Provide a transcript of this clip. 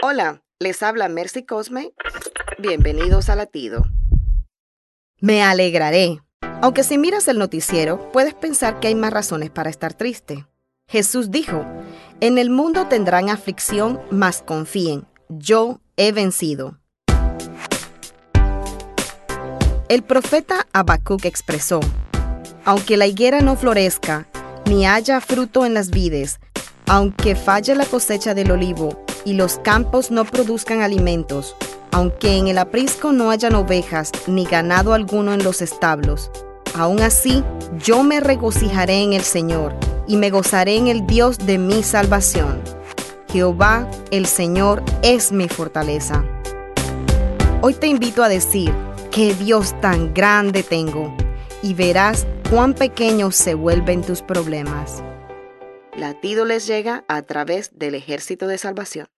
Hola, les habla Mercy Cosme. Bienvenidos a Latido. Me alegraré. Aunque si miras el noticiero, puedes pensar que hay más razones para estar triste. Jesús dijo, en el mundo tendrán aflicción, mas confíen, yo he vencido. El profeta Habacuc expresó, aunque la higuera no florezca, ni haya fruto en las vides, aunque falle la cosecha del olivo y los campos no produzcan alimentos, aunque en el aprisco no hayan ovejas ni ganado alguno en los establos, aún así yo me regocijaré en el Señor y me gozaré en el Dios de mi salvación. Jehová, el Señor, es mi fortaleza. Hoy te invito a decir, qué Dios tan grande tengo, y verás cuán pequeños se vuelven tus problemas. Latido les llega a través del ejército de salvación.